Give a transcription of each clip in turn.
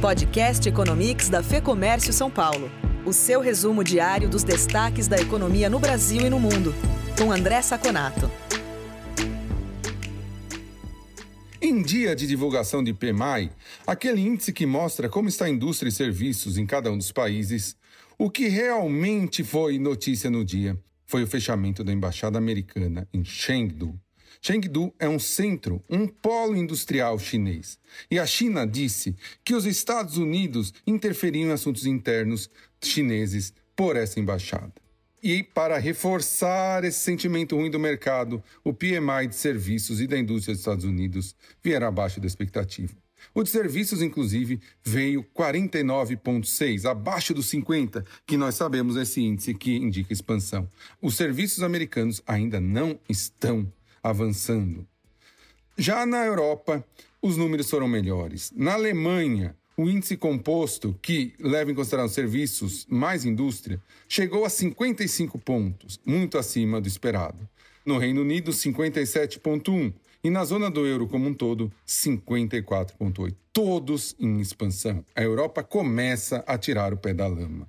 Podcast Economics da Fê Comércio São Paulo. O seu resumo diário dos destaques da economia no Brasil e no mundo. Com André Saconato. Em dia de divulgação de PMI, aquele índice que mostra como está a indústria e serviços em cada um dos países, o que realmente foi notícia no dia foi o fechamento da embaixada americana em Chengdu, Chengdu é um centro, um polo industrial chinês. E a China disse que os Estados Unidos interferiam em assuntos internos chineses por essa embaixada. E para reforçar esse sentimento ruim do mercado, o PMI de serviços e da indústria dos Estados Unidos vieram abaixo da expectativa. O de serviços, inclusive, veio 49,6, abaixo dos 50, que nós sabemos esse índice que indica expansão. Os serviços americanos ainda não estão avançando. Já na Europa, os números foram melhores. Na Alemanha, o índice composto, que leva em consideração serviços mais indústria, chegou a 55 pontos, muito acima do esperado. No Reino Unido, 57,1 e na zona do euro como um todo, 54,8. Todos em expansão. A Europa começa a tirar o pé da lama.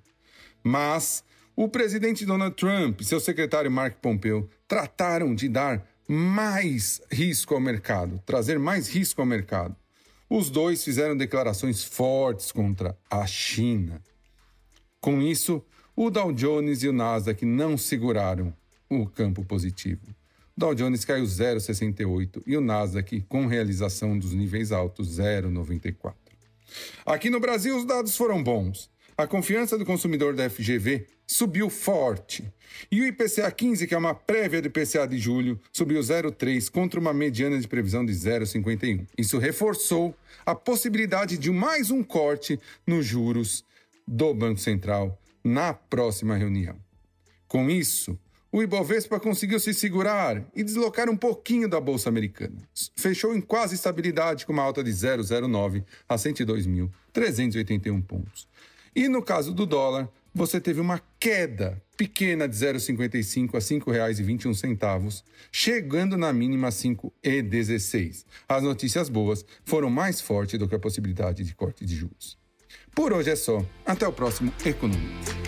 Mas o presidente Donald Trump e seu secretário Mark Pompeo trataram de dar mais risco ao mercado, trazer mais risco ao mercado. Os dois fizeram declarações fortes contra a China. Com isso, o Dow Jones e o Nasdaq não seguraram o campo positivo. O Dow Jones caiu 0,68 e o Nasdaq, com realização dos níveis altos, 0,94. Aqui no Brasil, os dados foram bons. A confiança do consumidor da FGV subiu forte. E o IPCA 15, que é uma prévia do IPCA de julho, subiu 0,3 contra uma mediana de previsão de 0,51. Isso reforçou a possibilidade de mais um corte nos juros do Banco Central na próxima reunião. Com isso, o Ibovespa conseguiu se segurar e deslocar um pouquinho da bolsa americana. Fechou em quase estabilidade com uma alta de 0,09 a 102.381 pontos. E no caso do dólar, você teve uma queda pequena de 0,55 a R$ 5,21, chegando na mínima 5,16. As notícias boas foram mais fortes do que a possibilidade de corte de juros. Por hoje é só. Até o próximo Economia.